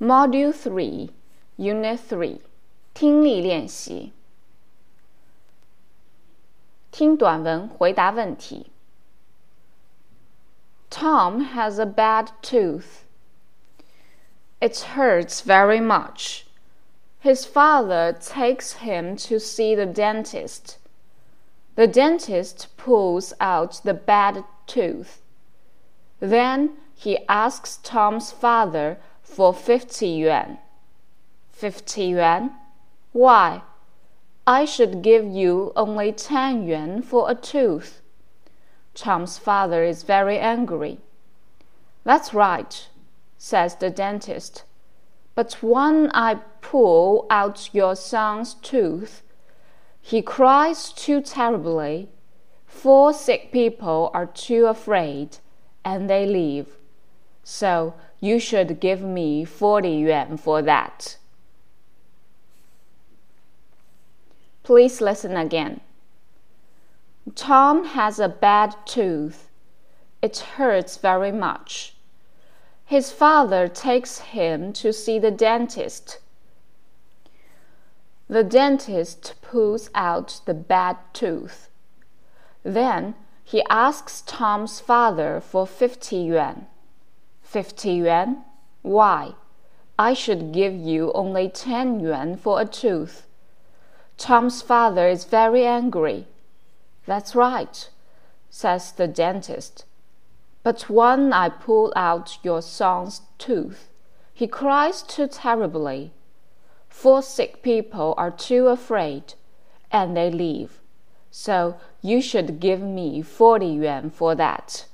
Module Three, Unit Three，听力练习。听短文回答问题。Tom has a bad tooth. It hurts very much. His father takes him to see the dentist. The dentist pulls out the bad tooth. Then he asks Tom's father for fifty yuan. Fifty yuan? Why? I should give you only ten yuan for a tooth. Tom's father is very angry. That's right, says the dentist. But when I pull out your son's tooth, he cries too terribly. Four sick people are too afraid, and they leave. So you should give me forty yuan for that. Please listen again. Tom has a bad tooth. It hurts very much. His father takes him to see the dentist. The dentist pulls out the bad tooth. Then he asks Tom's father for fifty yuan. Fifty yuan? Why? I should give you only ten yuan for a tooth. Tom's father is very angry. That's right, says the dentist. But when I pull out your son's tooth, he cries too terribly. Four sick people are too afraid, and they leave. So you should give me forty yuan for that.